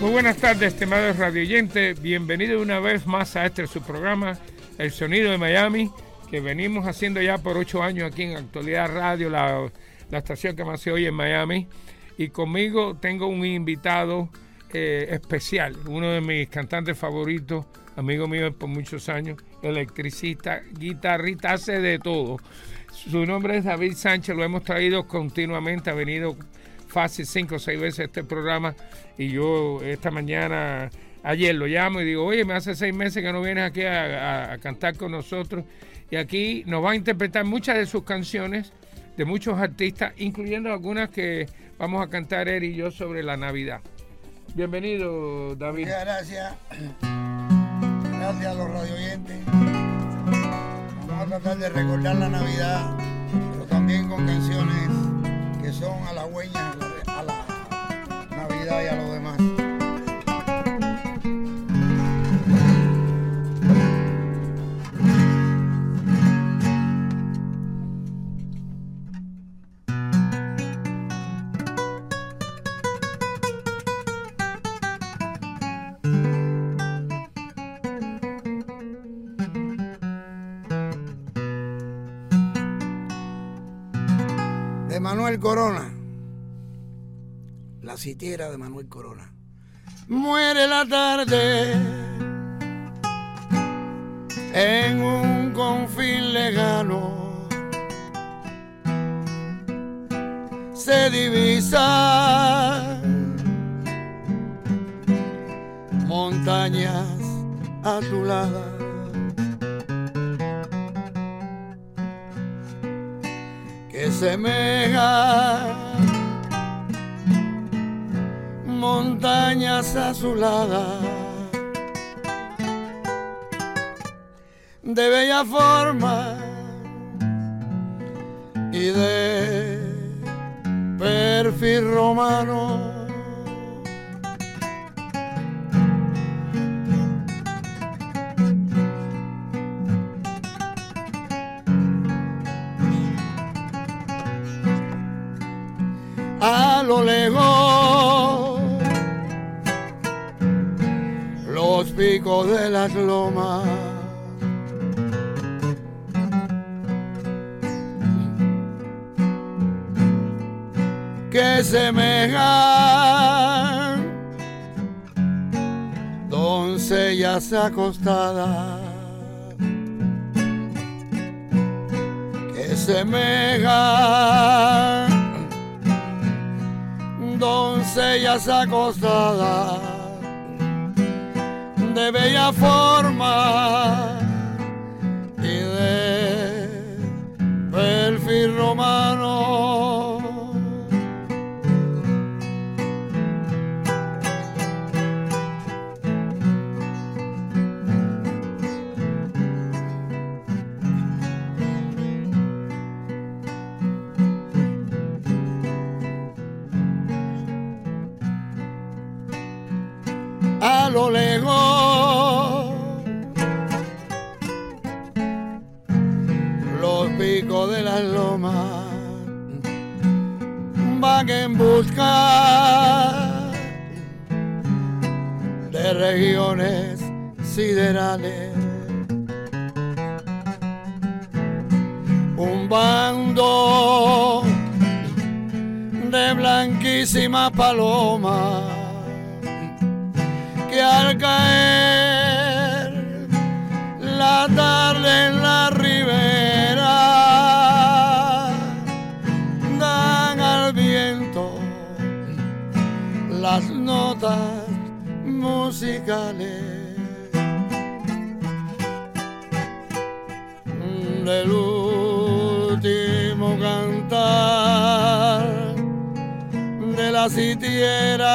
Muy buenas tardes, estimados radioyentes. Bienvenidos una vez más a este su programa, El Sonido de Miami, que venimos haciendo ya por ocho años aquí en Actualidad Radio, la, estación que más se oye en Miami. Y conmigo tengo un invitado eh, especial, uno de mis cantantes favoritos, amigo mío por muchos años, electricista, guitarrista, hace de todo. Su nombre es David Sánchez, lo hemos traído continuamente, ha venido fácil cinco o seis veces este programa y yo esta mañana, ayer lo llamo y digo, oye, me hace seis meses que no vienes aquí a, cantar con nosotros y aquí nos va a interpretar muchas de sus canciones de muchos artistas, incluyendo algunas que vamos a cantar él y yo sobre la Navidad. Bienvenido, David. Muchas gracias. Gracias a los radioyentes. Vamos a tratar de recordar la Navidad, pero también con canciones que son halagüeñas Y a lo demás. Manuel Corona. La sitiera de Manuel Corona. Muere la tarde en un confín lejano. Se divisa montañas azuladas semeja montañas de bella forma y de perfil romano de las lomas. que semejan doncellas acostadas que semejan doncellas acostadas de bella forma en busca de regiones siderales. Un bando de blanquísimas palomas que al caer la tarde en la ribera notas musicales del último cantar la sitiera.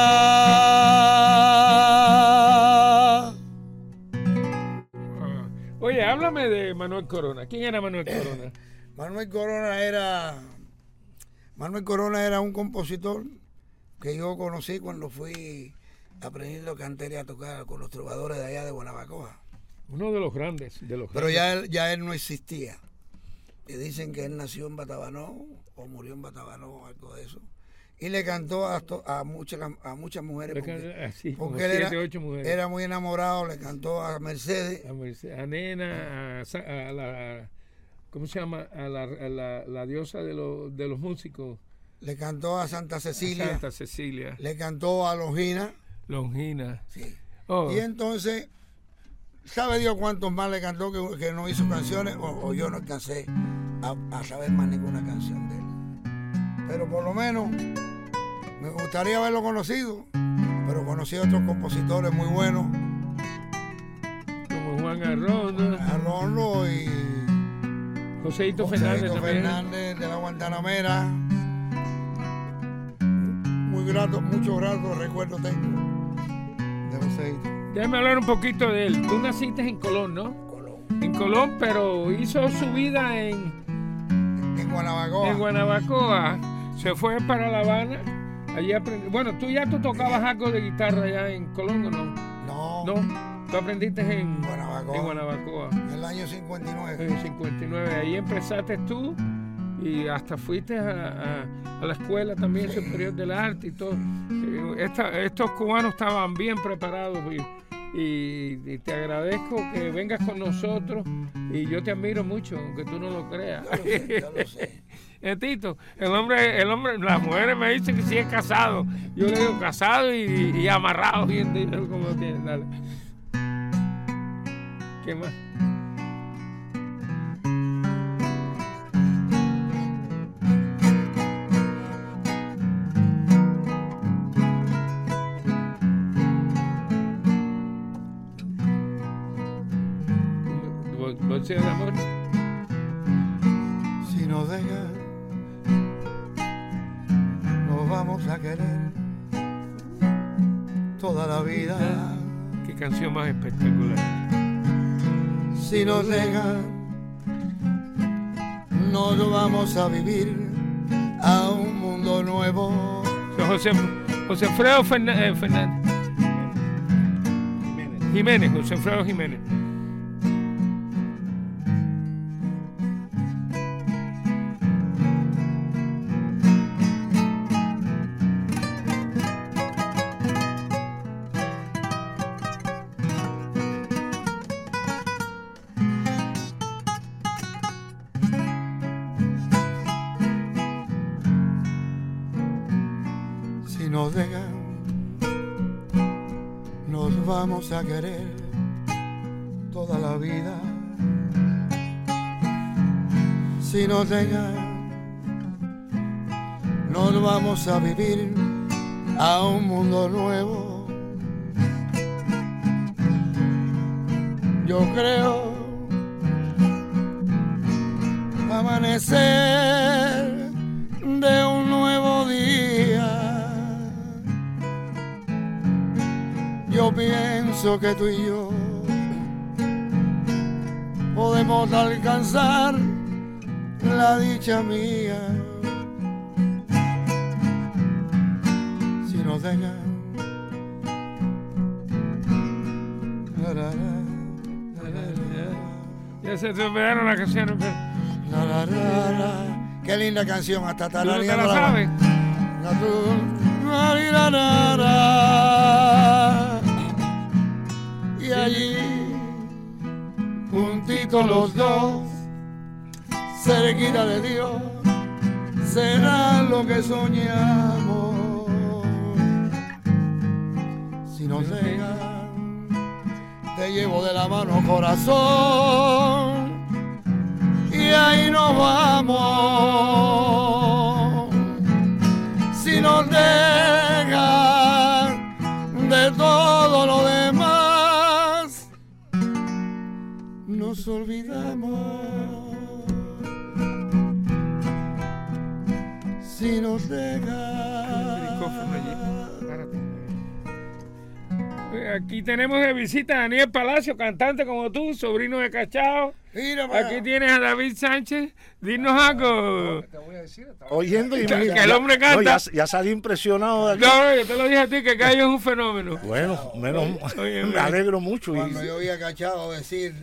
Oye, háblame de Manuel Corona. ¿Quién era Manuel Corona? Manuel Corona era Manuel Corona era un compositor que yo conocí cuando fui aprendiendo cantería a tocar con los trovadores de allá de Guanabacoa. Uno de los grandes, de los Pero grandes. ya él, ya él no existía. Y dicen que él nació en Batabanó o murió en Batabanó, algo de eso. Y le cantó a, to- a, muchas, a muchas mujeres. Le Porque, can- él siete, era, ocho mujeres. era muy enamorado, le cantó a Mercedes, a, Nena, a, a la, ¿cómo se llama? A la, a la, la diosa de, los de los músicos, le cantó a Santa Cecilia, Santa Cecilia, le cantó a Longina. Longina. Sí. Oh, Y entonces, ¿sabe Dios cuántos más le cantó que, que no hizo canciones? O, o yo no alcancé a, a saber más ninguna canción de él. Pero por lo menos me gustaría haberlo conocido, pero conocí a otros compositores muy buenos, como Juan Arrondo, a Rolo y Joséito Fernández. Fernández de la Guantanamera. Muy grato, muchos gratos recuerdos tengo de Joséito. Déjame hablar un poquito de él. Tú naciste en Colón, ¿no? Colón. En Colón, pero hizo su vida en, En Guanabacoa. en Guanabacoa. Se fue para La Habana. Allí aprendí. Bueno, tú ya tú tocabas algo de guitarra allá en Colón, ¿o no? No, No, tú aprendiste en Guanabacoa. En Guanabacoa. en el año 59. En el 59. Ahí empezaste tú y hasta fuiste a, a- a la escuela también superior del arte y todo. Eh, esta- estos cubanos estaban bien preparados y, y- y te agradezco que vengas con nosotros y yo te admiro mucho, aunque tú no lo creas. Lo sé, lo sé. Eh, Tito, el hombre, el hombre, las mujeres me dicen que sí es casado. Yo le digo casado y, y amarrado bien como tiene. Dale. ¿Qué más? Bolsillo de amor. Si nos dejan, nos vamos a querer toda la vida. Qué canción más espectacular. Si nos dejan, nos vamos a vivir a un mundo nuevo. José, José Alfredo eh, Fernández. Jiménez, José Alfredo Jiménez. Querer toda la vida. Si nos dejan, nos vamos a vivir a un mundo nuevo. Yo creo amanecer de un nuevo día. Yo pienso que tú y yo podemos alcanzar la dicha mía. Si nos dejan. Ya se te olvidaron las canciones. la. Qué linda canción, hasta la, la, la. Y allí, juntitos los dos, cerquita de Dios, será lo que soñamos. Si nos dejan, te llevo de la mano corazón y ahí nos vamos. Nos olvidamos. Si nos. Eh, Aquí tenemos de visita a Daniel Palacio, cantante como tú, sobrino de Cachao. Mira, Aquí tienes a David Sánchez. Dinos algo. oyendo y Que- el hombre no, canta. ya, ya salí impresionado de aquí. No, no, yo te lo dije a ti, que Cayo es un fenómeno. Bueno, menos Oye, me alegro mucho. y- Cuando yo vi a Cachado decir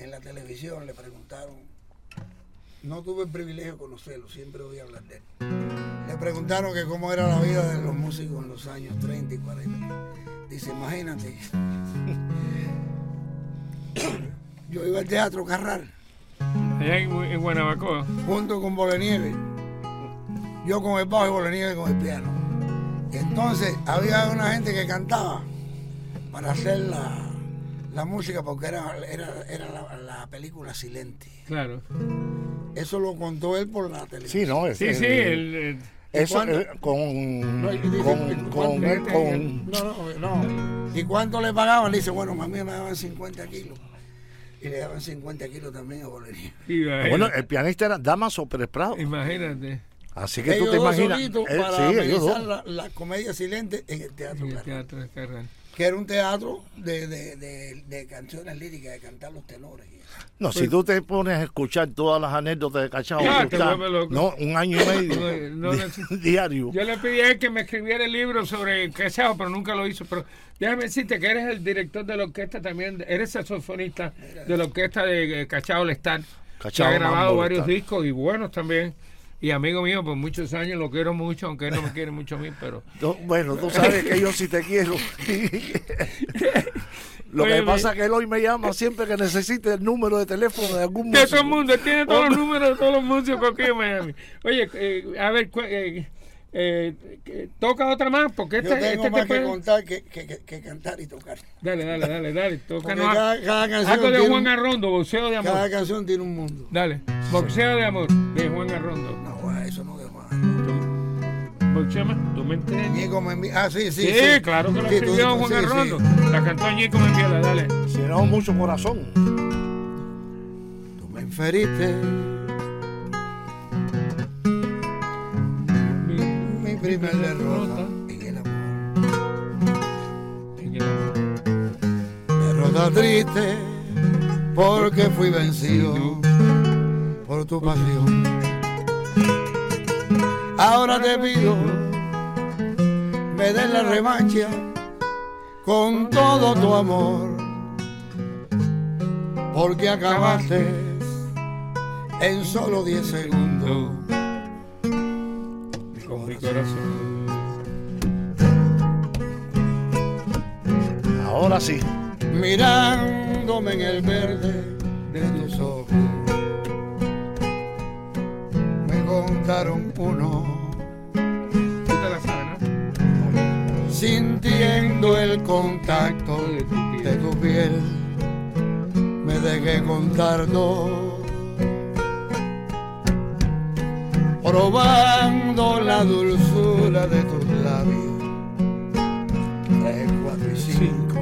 en la televisión, le preguntaron, no tuve el privilegio de conocerlo, siempre oí hablar de él. Le preguntaron que cómo era la vida de los músicos en los años 30 y 40. Dice, imagínate, yo iba al teatro Carral Allá en, en Guanabacoa. junto con Bolenieve, yo con el bajo y Bolenieve con el piano. Entonces había una gente que cantaba para hacer la, la música porque era, era, era la, la película Silente. Claro. Eso lo contó él por la televisión. Sí, no, es, Sí, sí, eh, el, el- eso eh, con, No, dice, con, ¿cuánto- con, con- No, no, no. ¿Y cuánto le pagaban? Le dice, bueno, a mí me daban 50 kilos. Y le daban 50 kilos también a iba, bueno, eh, el pianista era Damaso Pérez Prado. imagínate. Así que Ellos tú te imaginas. solitos eh, para sí, ellos dos. la, la comedia silente en el Teatro En el teatro de Carral. Que era un teatro de, de, de, de canciones líricas, de cantar los tenores. y eso. No, si tú te pones a escuchar todas las anécdotas de Cachao, Ah, no, un año y medio No, no, di- no. diario. Yo le pedí a él que me escribiera el libro sobre el Cachao, pero nunca lo hizo. Pero déjame decirte que eres el director de la orquesta también, eres saxofonista de la orquesta de eh, Cachao Lestar, que ha grabado varios discos y buenos también. Y amigo mío por muchos años, lo quiero mucho, aunque él no me quiere mucho a mí, pero... No, bueno, tú sabes que yo sí te quiero. Lo Oye, que pasa es que él hoy me llama siempre que necesite el número de teléfono de algún De músico. todo el mundo, él tiene todos los números de todos los músicos aquí en Miami. Oye, eh, a ver, eh, eh, toca otra más, porque Yo este, tengo este más te que puede- contar que, que, que- que cantar y tocar. Dale, dale, dale, dale. Porque Tócanos a- cada, cada canción algo de tiene Juan un- Arrondo, boxeo de amor. cada canción tiene un mundo. Dale, boxeo de amor, de Juan Arrondo. No, eso no de Juan. ¿Boxeo más? ¿Tú me entiendes? Ah, sí, sí. Sí, sí. claro que lo Sí, escribió Juan sí, Arrondo. sí. La cantó Ñico Membiela, dale. Si no, mucho corazón. Tú me inferiste mi primer derrota en el amor. En el amor. Triste porque fui vencido por tu pasión. Ahora te pido me des la revancha con todo tu amor, porque acabaste en solo 10 segundos. Mi corazón. Ahora sí. mirándome en el verde de tus ojos. Me contaron uno, Tú te la sabes, ¿no? sintiendo el contacto de tu piel. Me dejé contar dos, probando la dulzura de tus labios. Tres, cuatro y cinco.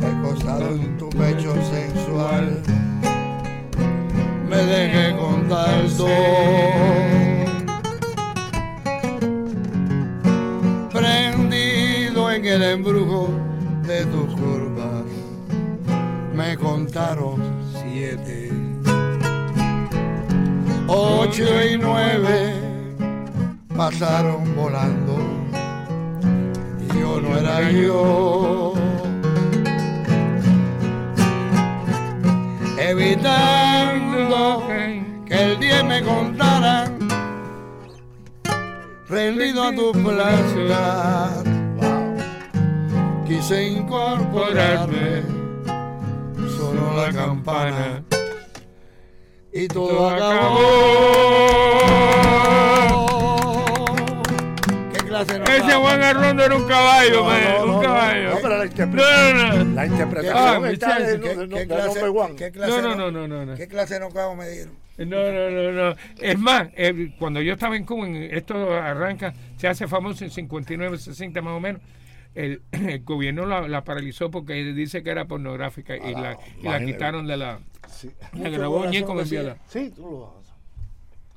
Recostado en tu pecho sensual, me dejé contar dos. Prendido en el embrujo de tus curvas, me contaron siete, ocho y nueve pasaron volando y yo no era yo. Evitando que el día me contara rendido a tu plaza. Quise incorporarme, solo la campana y todo acabó. ¿Qué clase no Ese Juan Arrondo era un caballo, man, no, no, un no. caballo. No, pero la No, interpretación, no, no. la Ah, interpretación mi está de, chance, de- ¿Qué, de- qué de clase, number one. qué clase No, no, no, no, no, no. ¿Qué clase de nocao me dieron? No, no, no, no. Es más, eh, cuando yo estaba en Cuba, esto arranca, se hace famoso en 59, 60 más o menos. El, el gobierno la, la paralizó porque dice que era pornográfica y, la, y la imagínate. quitaron de la. Sí. La grabó Ñeco decía. Membiela. Sí, tú lo vas.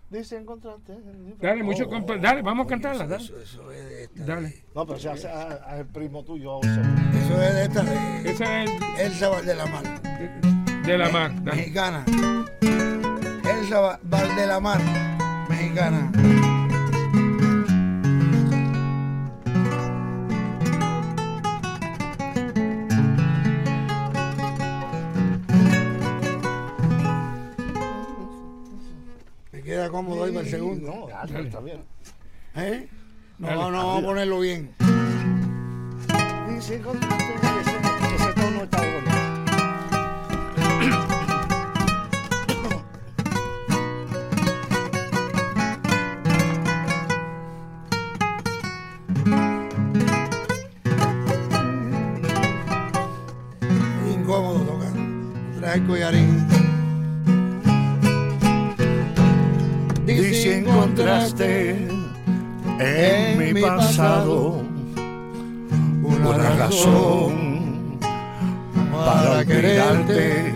Dice encontrarte. Dale, mucho compa- Dale, vamos a cantarla. Dale. Eso, eso es de esta. Dale. No, pero se hace a- el primo tuyo. o Eso es de esta de Esa es Elsa Valdelamar. de la mar. Dale. Mexicana. Elsa Va- Valdelamar. Mexicana. Queda cómodo ahí para el segundo. No, está bien. ¿Eh? No, no, vamos a ponerlo bien. Dice encontrarte. Ese, ese tono está bueno. Incómodo tocar. Trae el collarín. Dice encontraste en mi pasado una razón para olvidarte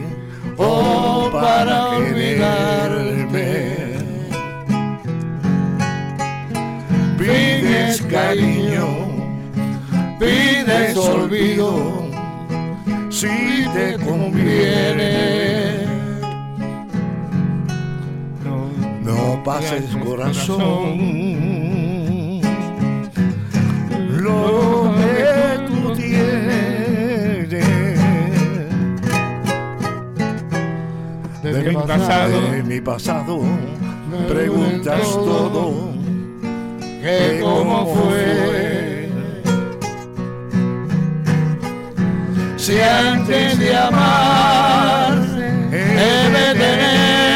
o para quererme. Pides cariño, pides olvido, si te conviene. No pases corazón. Lo que tú tienes. De mi pasado. de mi pasado preguntas todo. que cómo fue. Si antes de amar he de tener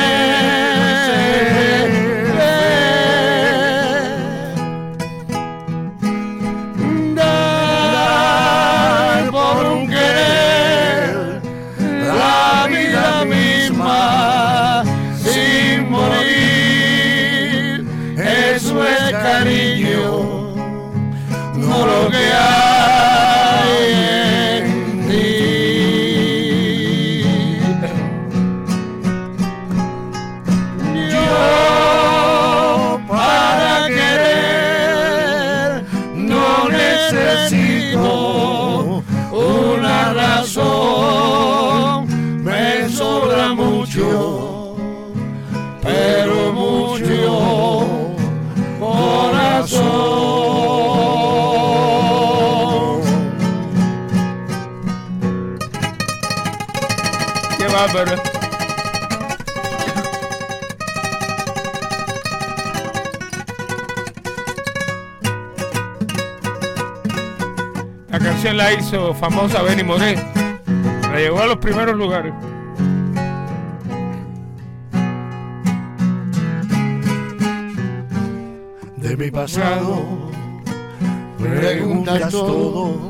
famosa Benny Moré. La llevó a los primeros lugares. de mi pasado. Preguntas todo,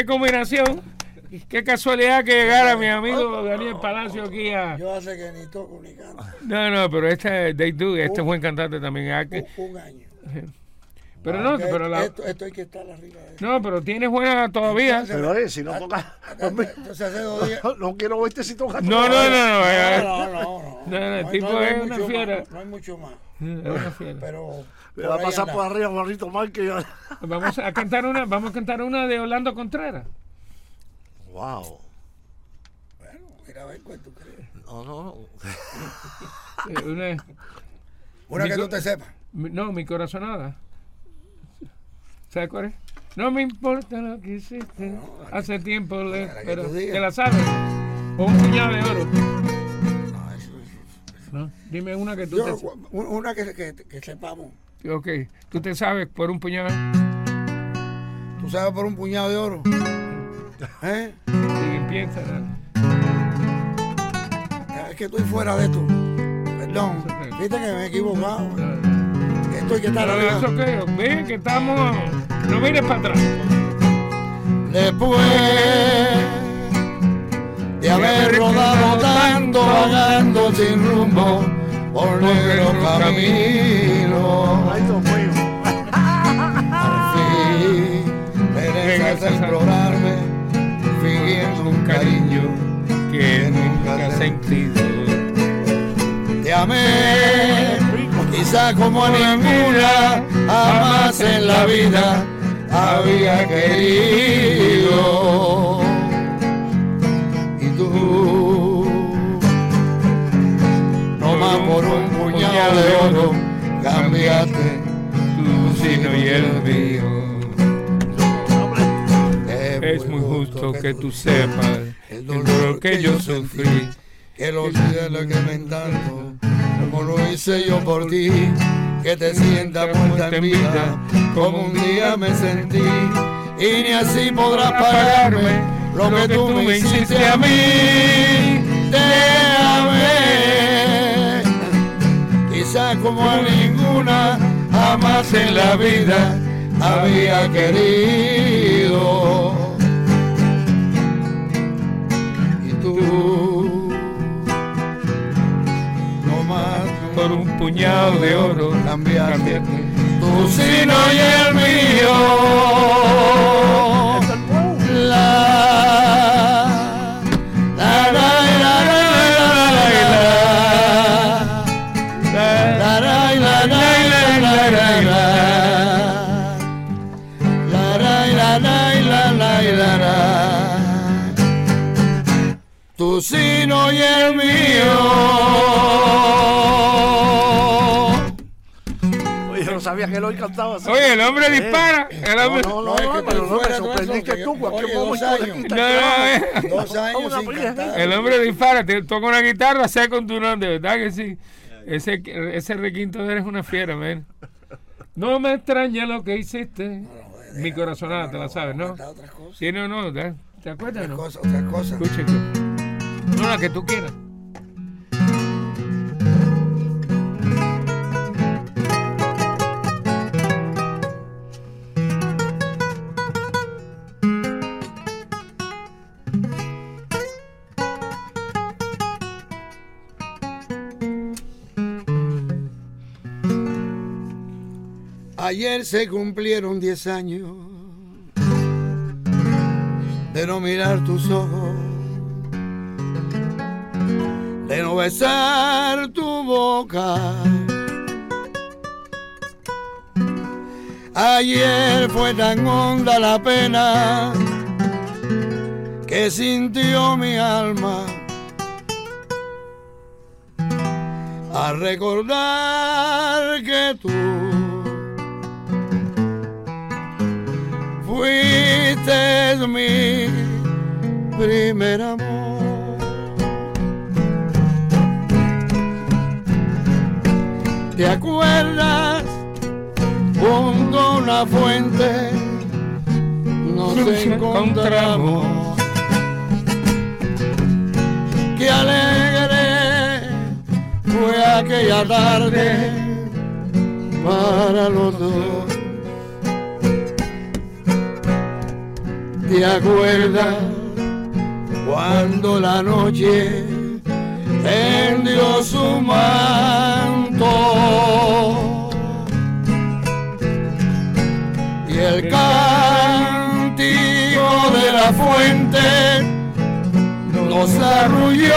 ¿Qué, combinación. Qué casualidad que llegara mi amigo Daniel Palacio aquí a. Yo hace que ni toco ni canto. No, no, pero este Day Do, este es buen cantante también. ah, que- Un, un año. Pero no, Porque pero la... esto, esto hay que estar arriba de. No, pero tienes buena todavía. Pero eh, si no toca. Entonces hace dos días. No quiero verte si toca. No, no, no, no. eh, No, no, no. No, No, no, el hay- tipo es una mucho fiera. más, no hay mucho más. Es una fiera. Pero. Me va a pasar anda. por arriba, Juanito Márquez. Vamos a cantar una, vamos a cantar una de Orlando Contreras. Wow. Bueno, mira a ver cuál tú crees. No, no, no. Eh, Una, Una que tú te sepas. no, mi corazonada. ¿Sabes cuál es? No me importa lo que hiciste. Hace tiempo le. que Pero. ¿Te la sabes? O un puñado de oro. No, eso es- ¿no? Dime una que tú Yo, te un- una que, que, que sepamos. Ok, tú te sabes por un puñado. ¿Tú sabes por un puñado de oro? ¿Eh? Y piensa. ¿no? Es que estoy fuera de esto. Perdón. Viste que me he equivocado. Hay que estar Pero eso que, ve que estamos. No mires para atrás. Después de haber rodado tanto, vagando sin rumbo por negro camino. Ay, Dios mío. Al fin regresas a implorarme, fingiendo un cariño que nunca has sentido. Te amé, quizá como ninguna, jamás en la vida había querido. Y tú, no más por un puñado de oro, cambiaste Tu sino y el mío. Es muy justo que tú sepas el dolor que yo sufrí. que lo cielos que me tanto, como lo hice yo por ti, que te sientas muerta en vida, como un día me sentí, y ni así podrás pagarme lo que tú me hiciste a mí, te amé, quizás como a ninguna, jamás en la vida había querido. Y tú, Por un puñado de oro cambiaste tu sino y el mío. Así. Oye, el hombre dispara. El No, hombre. no, no, No, no, pero no me sorprendiste tú. Cualquier dos momento de años. No, no, eh. Dos años. El hombre dispara, te toca una guitarra, sé con tu nombre, verdad que sí. Ese, ese requinto eres una fiera, man. No me extraña lo que hiciste. Mi corazonada, te la sabes, ¿no? Cantar otras cosas. ¿Tiene o no? ¿Te acuerdas o Otras no? cosas, otras cosas. Escucha. No, la que tú quieras. Ayer se cumplieron 10 años de no mirar tus ojos, de no besar tu boca. Ayer fue tan honda la pena que sintió mi alma al recordar que tú fuiste mi primer amor. ¿Te acuerdas? Junto a una fuente nos Nos encontramos. Qué alegre fue aquella tarde para los dos. ¿Te acuerdas cuando la noche tendió su manto? el cántico de la fuente nos arrulló.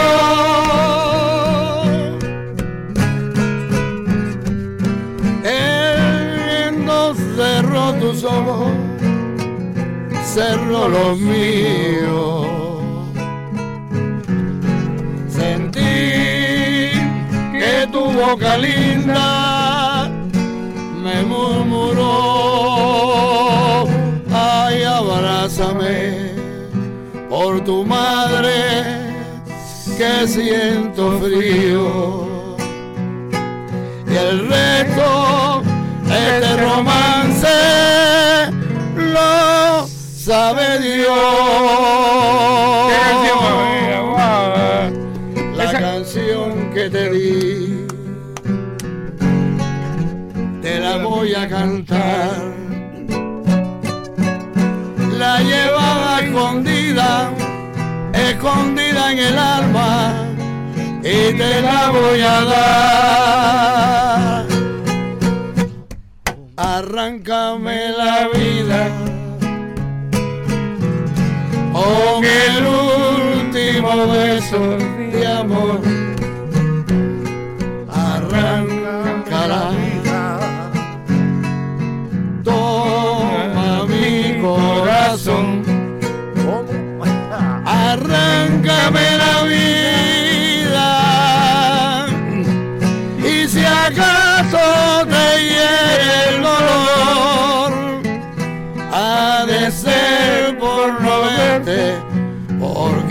Él nos cerró tus ojos, cerró los míos. Sentí que tu boca linda me murmuró, ay, abrázame por tu madre que siento frío. Y el resto de este romance lo sabe Dios. La Esa- canción que te di, te la voy a cantar. La llevaba escondida, escondida en el alma, y te la voy a dar. Arráncame la vida con el último beso de amor. Arráncala, toma mi corazón. Arráncame la vida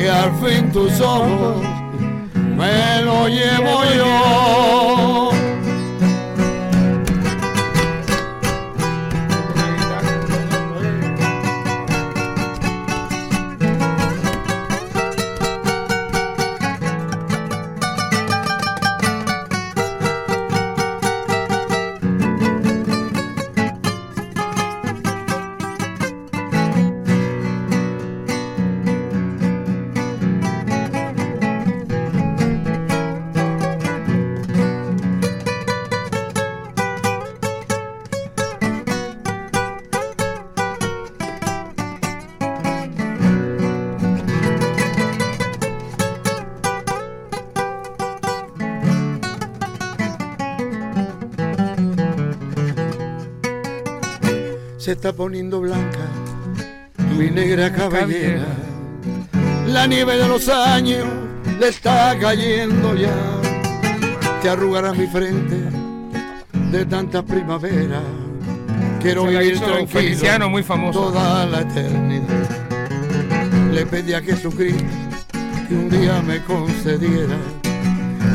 porque al fin tus ojos me lo llevo yo. Se está poniendo blanca mi negra cabellera. La nieve de los años le está cayendo ya. Te arrugará mi frente de tanta primavera. Quiero vivir tranquilo muy famoso. toda la eternidad. Le pedí a Jesucristo que un día me concediera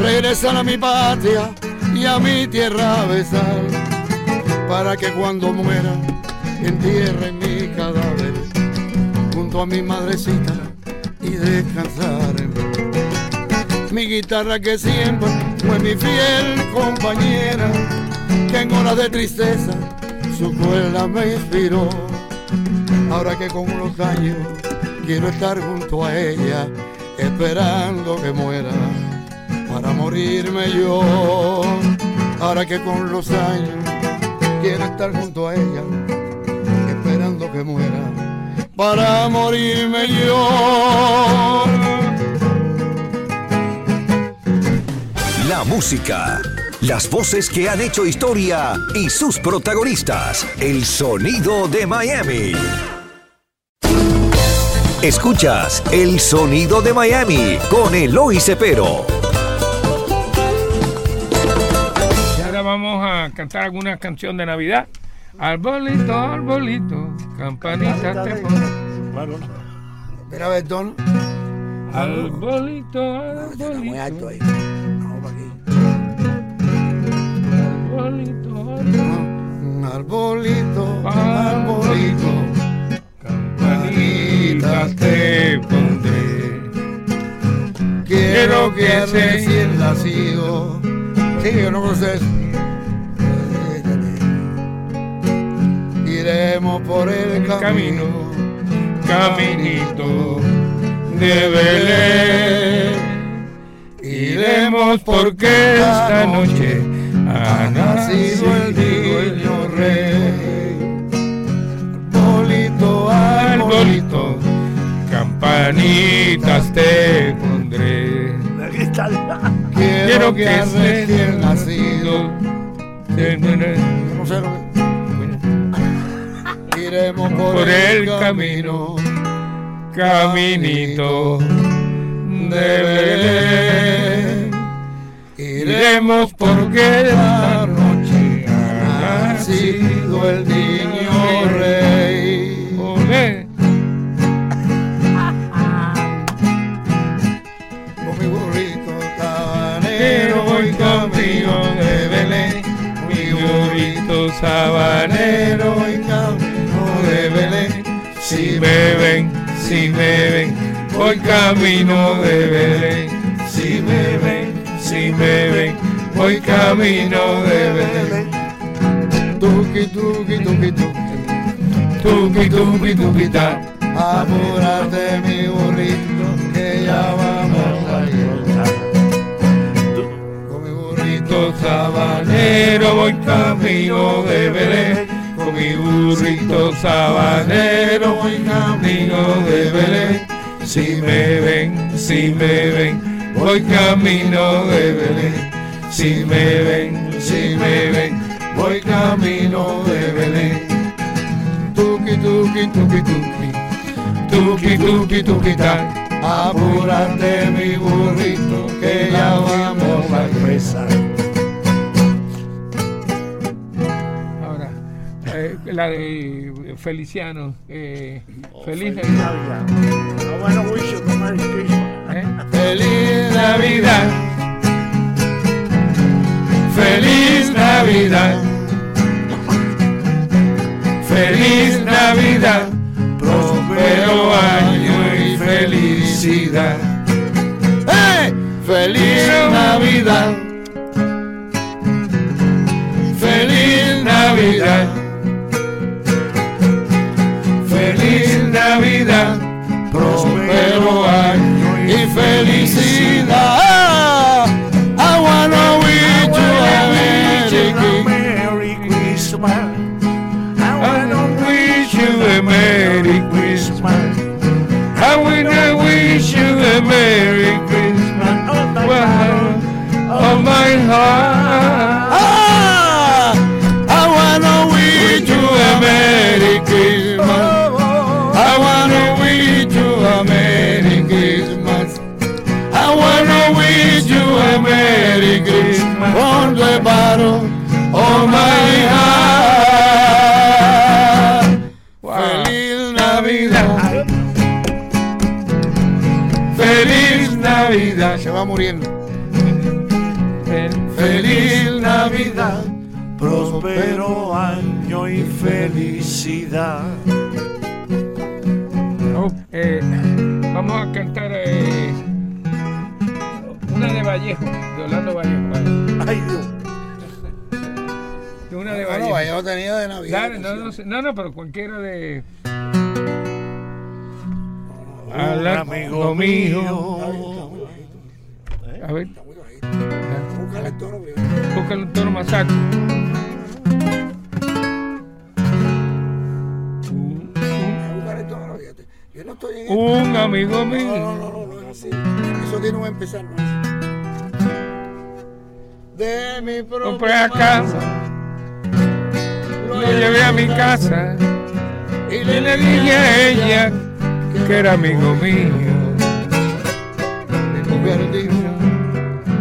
regresar a mi patria y a mi tierra besar para que cuando muera entierren mi cadáver junto a mi madrecita y descansar en paz. Mi guitarra que siempre fue mi fiel compañera, que en horas de tristeza su cuerda me inspiró. Ahora que con unos años quiero estar junto a ella, esperando que muera para morirme yo. Ahora que con los años quiero estar junto a ella, que muera para morirme yo. La música, las voces que han hecho historia y sus protagonistas. El sonido de Miami. Escuchas El sonido de Miami con Eloy Cepero. Y ahora vamos a cantar alguna canción de Navidad. Arbolito, arbolito, campanita te pongo. Claro. Mira, a ver, Don. Arbolito, Muy alto arbolito, ahí. Vamos para aquí. arbolito, arbolito, Un arbolito, arbolito, campanita te pondré. Quiero que se- recién nacido. Sí, yo no conozco eso. por el camino, caminito de Belén. Iremos porque esta noche ha nacido el niño rey. Bolito, arbolito, campanitas te pondré. Quiero que estés bien nacido. Iremos por, Por el, camino. Caminito de Belén. Iremos porque la noche ha nacido el niño rey. Olé. Con mi burrito tabanero voy camino de Belén. mi burrito sabanero me ven, si me ven, voy camino de Belén. Si me ven, si me ven, voy camino de Belén. Tuki, tuki, tuki, tuki. Tuki, tuki, tuki, ta. Apúrate mi burrito que ya vamos a llegar. Con mi burrito sabanero, voy camino de Belén. Con mi burrito sabanero, voy camino de Belén. Si me ven, si me ven, voy camino de Belén. Si me ven, si me ven, voy camino de Belén. tuki, tuki, tuki, tuki. Tuki, tuki, tuki, ta. Apúrate mi burrito que ya vamos a empezar. La de Feliciano. eh, feliz Feliz Navidad. Navidad. I wanna wish you a Merry Christmas. ¿eh? Feliz Navidad. Feliz Navidad. Feliz Navidad. Próspero año y felicidad. ¡Hey! Feliz Navidad. Feliz Navidad. Navidad. Próspero año y felicidad. I wanna wish you a Merry Christmas. I I wanna wish you a Merry Christmas. I wanna wish you a Merry Christmas. Well, of my heart. A Merry Christmas. From the bottom of my heart. Feliz Navidad. Feliz Navidad. Se va muriendo. Fel- Feliz Navidad. Próspero año y felicidad. Oh, eh, vamos a cantar eh, Vallejo, de Orlando Vallejo. Ay, Dios. De una de Bueno, Vallejo. yo tenía de Navidad. Dale, no, no, no, no, pero cualquiera de. Un Al amigo mío. A ver, Búscale el toro, primero. búscale un toro masaco. Búscale el toro, fíjate. Yo no estoy en. Un amigo No, no, mío. no, no, no es así. Eso tiene que empezar, no es. De mi Compré a casa, lo llevé a mi casa. y le dije a ella que era amigo mío. Me convertí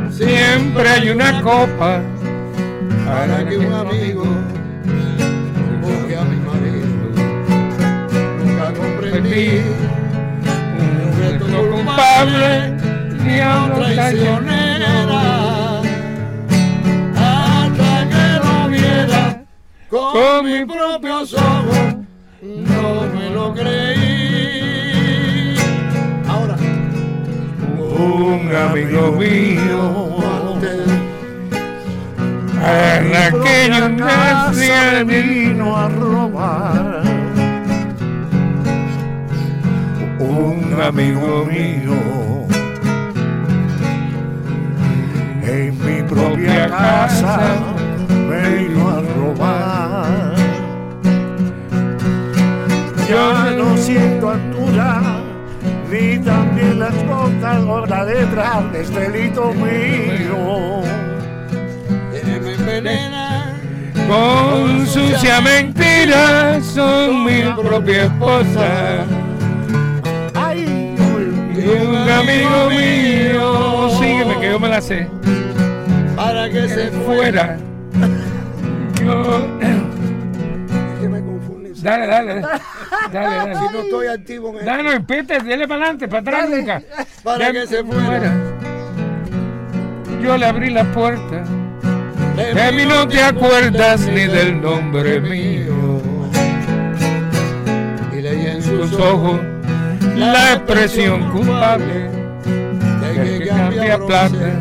Siempre hay una copa para que un amigo busque a mi marido. Nunca comprendí un reto culpable ni a una traicionera viera con mis propios ojos. No me lo creí. Ahora, Un amigo mío, en aquellos casa vino a robar. un amigo mío, En mi propia casa vino a robar. Ya no siento altura ni contadora detrás de este delito mío. me envenena Con sucia mentira son mi propia esposa. Ay, Y un amigo mío, sígueme que yo me la sé, para que se fuera. Dale, dale, dale, dale. Si no estoy activo el- Dale, empete, dale para adelante, para atrás nunca. Para que se fuera. Yo le abrí la puerta. De mí no te acuerdas ni del nombre mío. Y leí en sus ojos la expresión culpable de que cambia plata.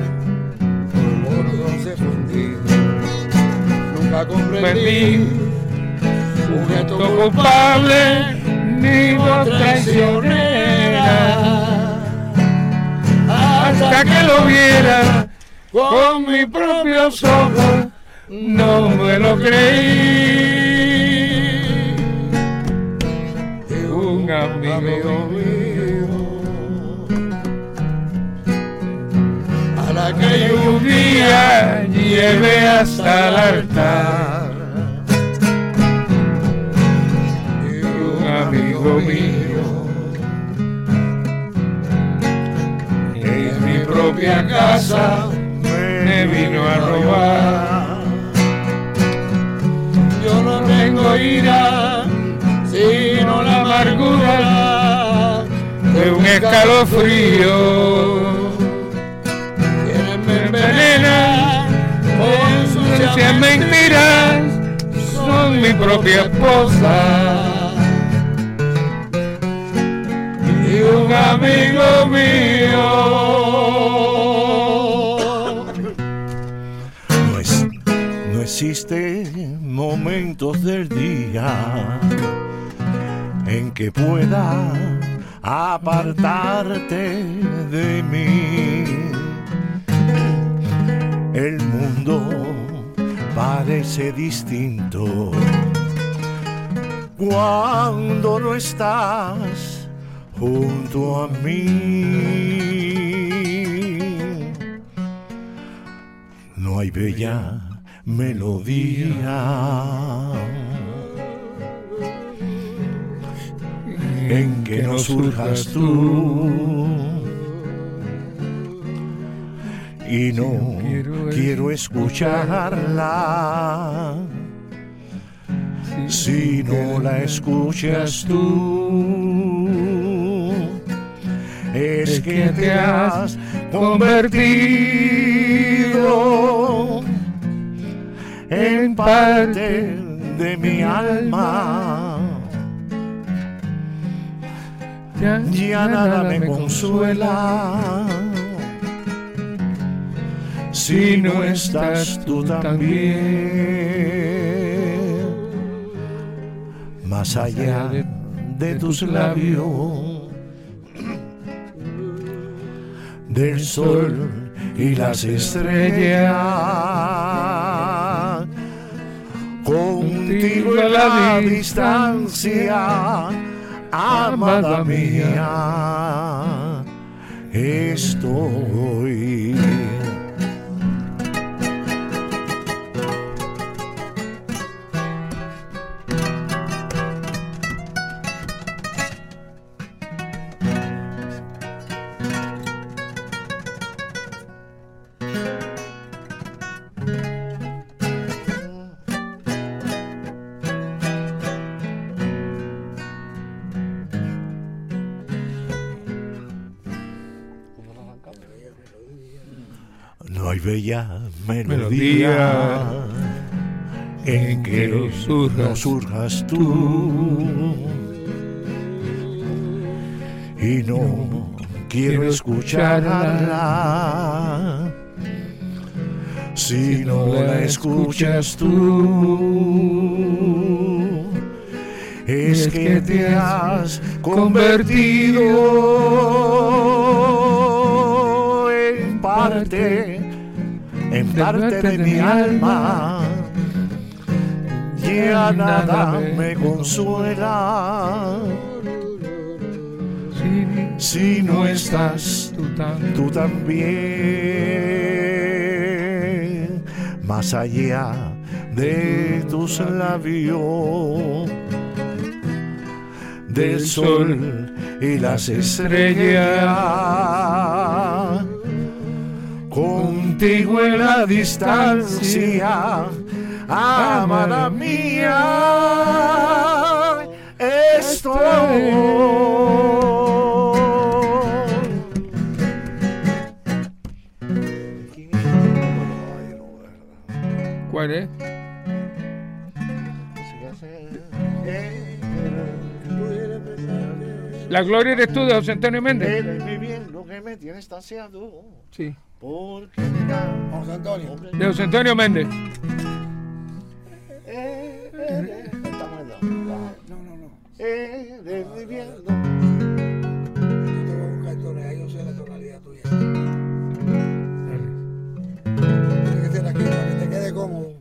por bronce fundido. Nunca comprendí Tu culpable ni voz. Hasta que lo viera con mis propios ojos, no me lo creí. Un amigo mío. a la que un día llevé hasta el altar. Propia casa me vino a robar. yo no tengo ira sino la amargura de un escalofrío. Quienes me Me envenena con sucias mentiras, son mi propia esposa. Y un amigo mío. Existen momentos del día en que pueda apartarte de mí. El mundo parece distinto cuando no estás junto a mí. No hay bella melodía en que no surjas tú. Y no quiero escucharla si no la escuchas tú. Es que te has convertido en parte de mi alma. Ya nada me consuela si no estás tú también. Más allá de tus labios, del sol y las estrellas, contigo en la distancia, amada mía, estoy. Bella melodía en que no surjas. no surjas tú. Y no quiero escucharla si no la escuchas tú. Es que te has convertido en parte, en parte de mi alma. Ya nada me consuela. si no estás tú también, más allá de tus labios, del sol y las estrellas, contigo en la distancia, amada mía, estoy. ¿Cuál es? La gloria eres tú de José Antonio Méndez. Eres mi bien lo que me tiene estaciado. Sí. Porque José Antonio. De José Antonio Méndez. estamos en la- No, no, no. eres mi bien. Yo te voy a buscar tonalidad, yo sé la tonalidad tuya. Tiene que ser aquí para que te quede cómodo.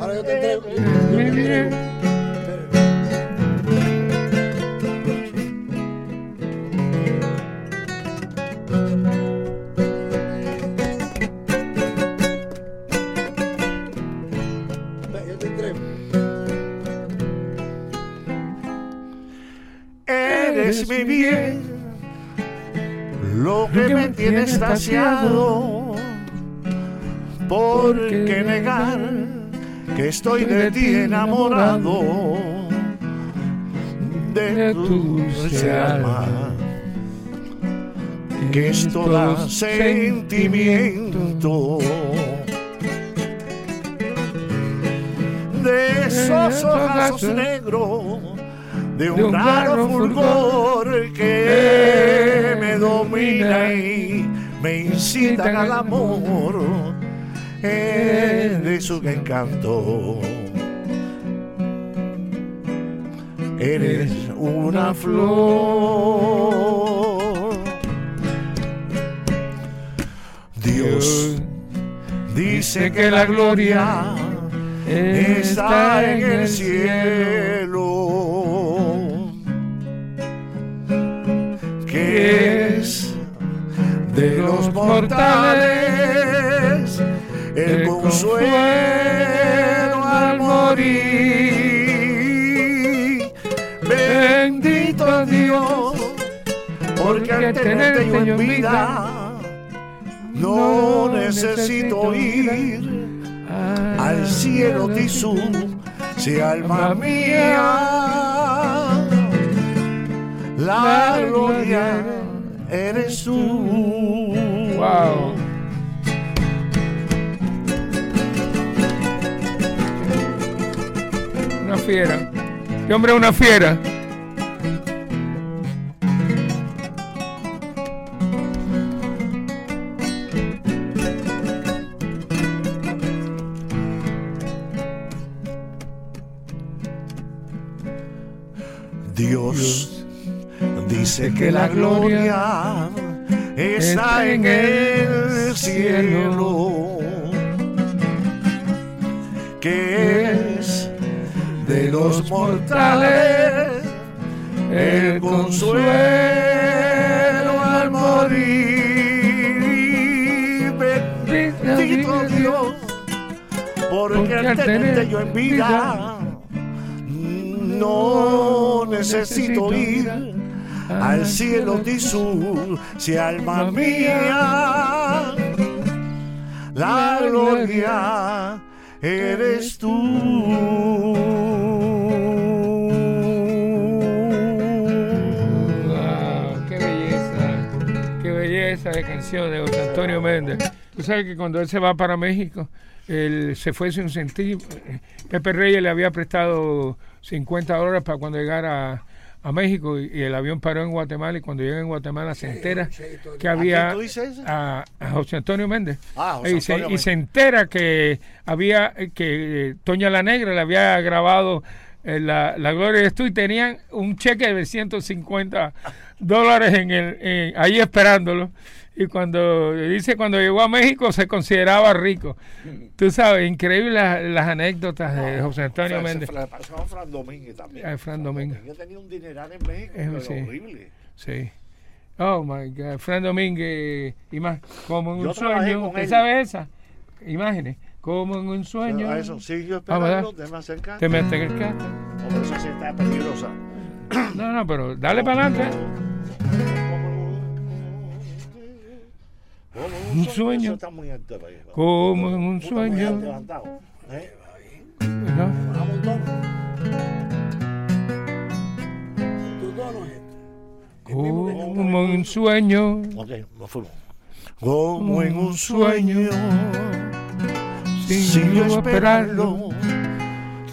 Ahora yo te entrego. Eres mi bien, lo que me tiene estaciado. ¿Por qué negar que estoy de ti enamorado? De tu dulce alma, que es todo sentimiento. De esos ojos negros de un raro fulgor que me domina y me incitan al amor. Eres un encanto. Eres una flor. Dios dice que la gloria está en el cielo, de los mortales el consuelo al morir. Bendito Dios, porque al tenerte yo en vida, no necesito ir al cielo tisú, si alma mía, la gloria eres tú. Wow. Una fiera. ¿Qué hombre es una fiera? Dice que la gloria está en el cielo, que es de los mortales el consuelo al morir. Bendito Dios, porque al tenerte yo en vida no necesito ir al cielo tisú, si alma mía, la gloria eres tú. Qué belleza, qué belleza de canción de José Antonio Méndez. Tú sabes que cuando él se va para México, él se fue sin sentir. Pepe Reyes le había prestado 50 dólares para cuando llegara a, México y, y el avión paró en Guatemala y cuando llega en Guatemala se entera que había a, a José Antonio Méndez. Ah, José y, se, Antonio y se entera que había que eh, Toña la Negra le había grabado la, la Gloria de tú y tenían un cheque de 150 dólares en el, en- ahí esperándolo. Y cuando dice cuando llegó a México se consideraba rico. Tú sabes, increíble las, las anécdotas de José Antonio Fran- Méndez. Fran- pasó a Fran Domínguez también. Ah, Fran Domínguez. tenía un dineral en México, Eh, pero sí. horrible. Sí. Oh my God. Fran Domínguez, ima- como en Yo un sueño. ¿Usted sabe esa? Imágenes. Como en un sueño. A eso, sigo Ah, esperando. Te metes en el carro. Hombre, esa sí está peligrosa. No, no, pero dale para adelante. Como Un sueño. Como en un sueño. Como en un sueño. Como en un sueño, sin yo esperarlo,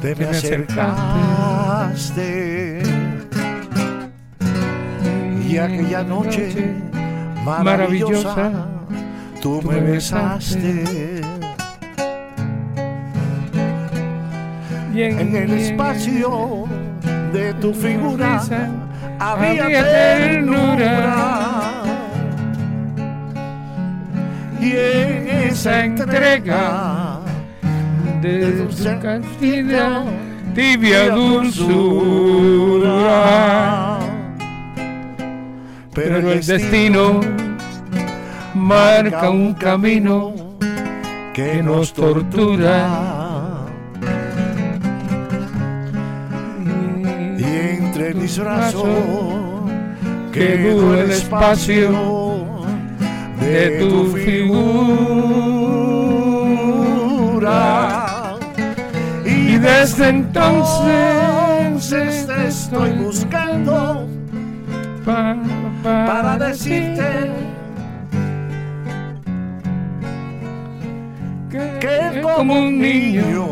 te me acercaste. Y aquella noche maravillosa, tú me besaste. Y En el espacio de tu figura había ternura. Y en esa entrega de tu castidad, tibia dulzura. Pero el destino marca un camino que nos tortura. Y entre mis brazos quedó el espacio de tu figura. Desde entonces te estoy buscando pa- para decirte que como un niño.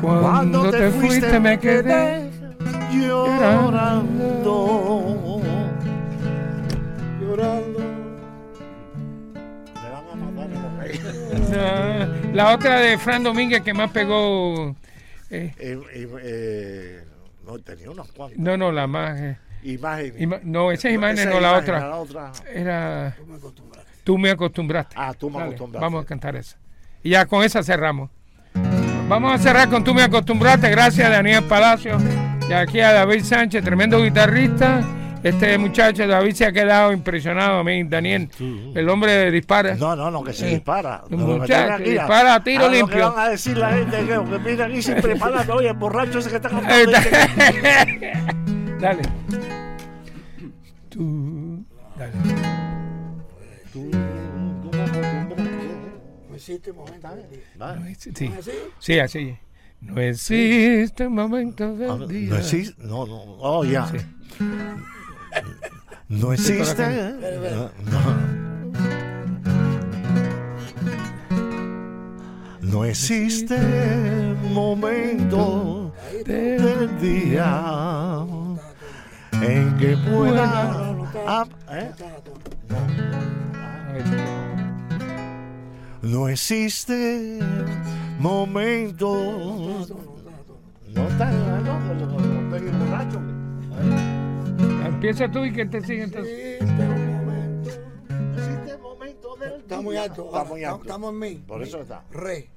cuando te fuiste me quedé llorando. La otra de Fran Domínguez que más pegó. eh, Eh, eh, eh, no, tenía unas cuantas no, no, la más. eh, imágenes. ima- no, esa imagen Esa no, la imagen, otra. la otra. Era. Tú me acostumbraste. Tú me acostumbraste. Ah, tú me Dale, acostumbraste. Vamos a cantar esa. Y ya con esa cerramos. Vamos a cerrar con Tú me acostumbraste. Gracias a Daniel Palacio. Y aquí a David Sánchez, tremendo guitarrista. Este muchacho, David, se ha quedado impresionado a mí, Daniel. El hombre dispara. No, no, no, que se Eh, dispara. lo que muchacho, aquí, dispara a tiro lo limpio. que van a decir la gente que, que viene aquí sin preparar, oye, el borracho ese que está Eh, cantando. que- Dale. Tú. Dale. Tú. No existe momento del día. Vale. Sí, ¿Así? sí, así. No existe momento Ah, del día. No existe, no, no, oh, ya. Sí. No existe. No. No existe momento del día en que pueda. ah, ¿eh? No existe momento. No Empieza tú y que te sigue entonces. Existe un momento. No existe momento del día. Está muy alto. Está muy alto. Estamos en mí. Por eso está. Re.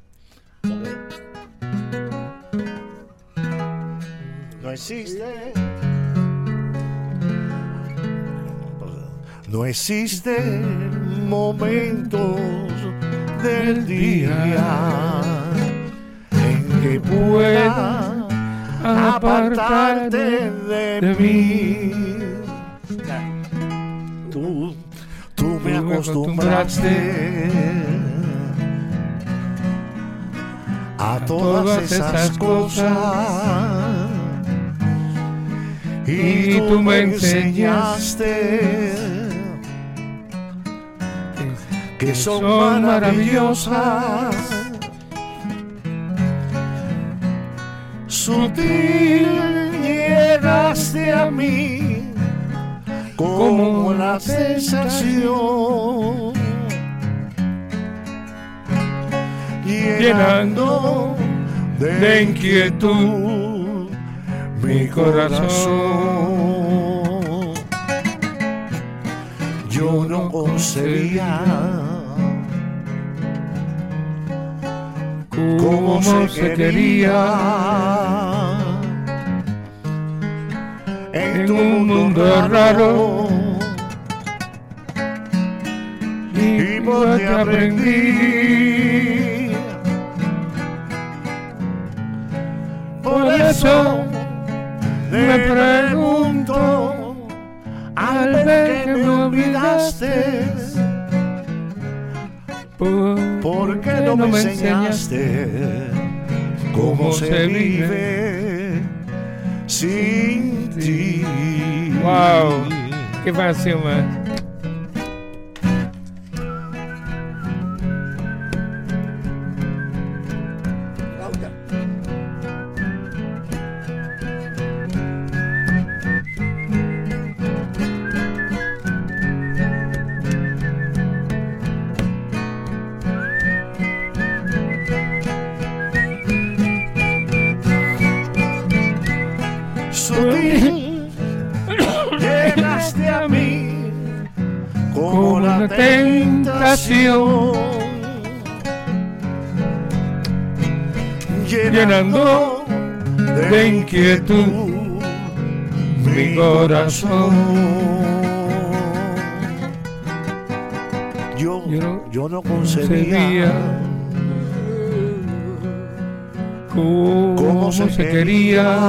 No existe. No existe momentos del día en que pueda apartarte de mí. Tú, me acostumbraste a todas esas cosas y tú me enseñaste que son maravillosas. Sutil llegaste a mí como la sensación. Llenando de inquietud mi corazón. yo no concebía cómo se quería en un mundo raro. y por ti aprendí. Por eso me pregunto al ver que me olvidaste ¿por qué no me enseñaste cómo se vive sin ti? Wow, qué pasión, corazón. Yo, Yo no yo no concebía cómo, cómo se quería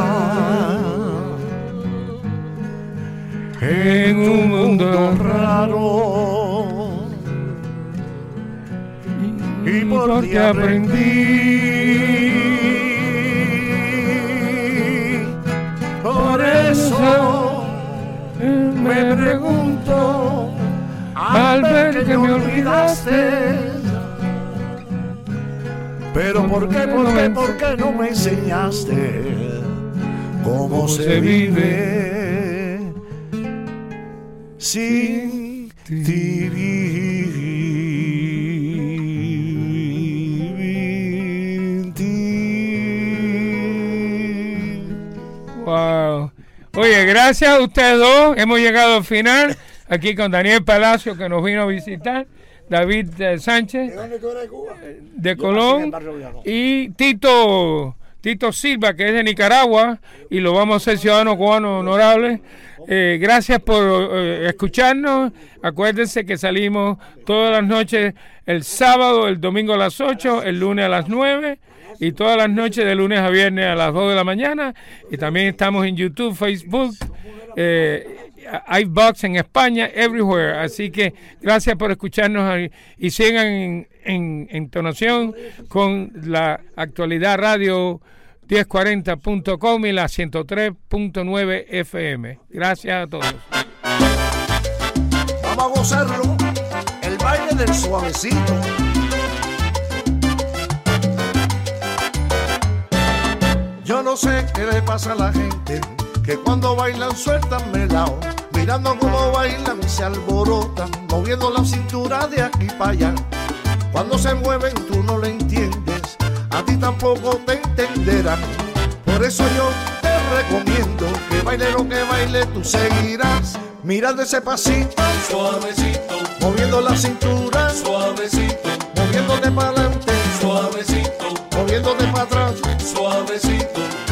en un mundo raro y por ti aprendí. Me pregunto al ver que me olvidaste. Pero ¿por qué, por qué, por qué no me enseñaste cómo se vive sin ti? Gracias a ustedes dos. Hemos llegado al final. Aquí con Daniel Palacio que nos vino a visitar. David eh, ¿De Sánchez dónde tú eres de Cuba? de Colón y Tito Tito Silva que es de Nicaragua y lo vamos a hacer ciudadano cubano honorable. Eh, gracias por eh, escucharnos. Acuérdense que salimos todas las noches el sábado, el domingo a las 8, el lunes a las 9 y todas las noches de lunes a viernes a las 2 de la mañana. Y también estamos en YouTube, Facebook, eh, iBox en España, everywhere. Así que gracias por escucharnos y sigan en, en entonación con la actualidad radio 1040.com y la 103.9 FM. Gracias a todos. Vamos a gozarlo, el baile del suavecito. No sé qué le pasa a la gente, que cuando bailan sueltan melao, mirando cómo bailan se alborotan, moviendo la cintura de aquí para allá. Cuando se mueven tú no lo entiendes, a ti tampoco te entenderán. Por eso yo te recomiendo que baile lo que baile, tú seguirás mirando ese pasito. Suavecito, moviendo la cintura, suavecito, moviéndote para adelante, suavecito, moviéndote para atrás. suavecito,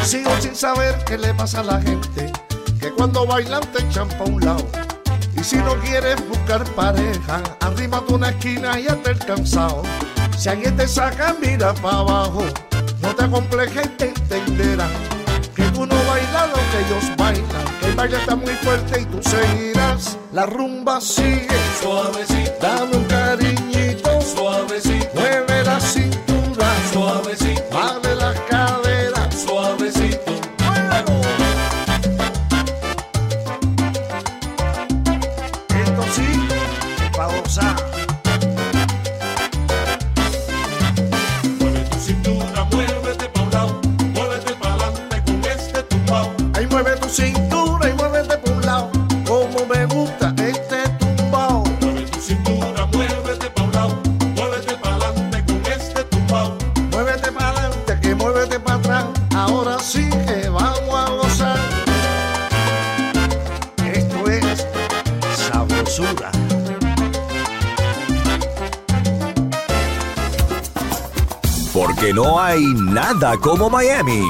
Sigo sin saber qué le pasa a la gente, que cuando bailan te echan pa' un lado. Y si no quieres buscar pareja, arrímate una esquina y hazte el cansado. Si alguien te saca, mira para abajo, no te acomplejes y te entenderán. Que tú no bailas lo que ellos bailan, que el baile está muy fuerte y tú seguirás. La rumba sigue, suavecito, dame un cariñito, suavecito, no hay nada como Miami.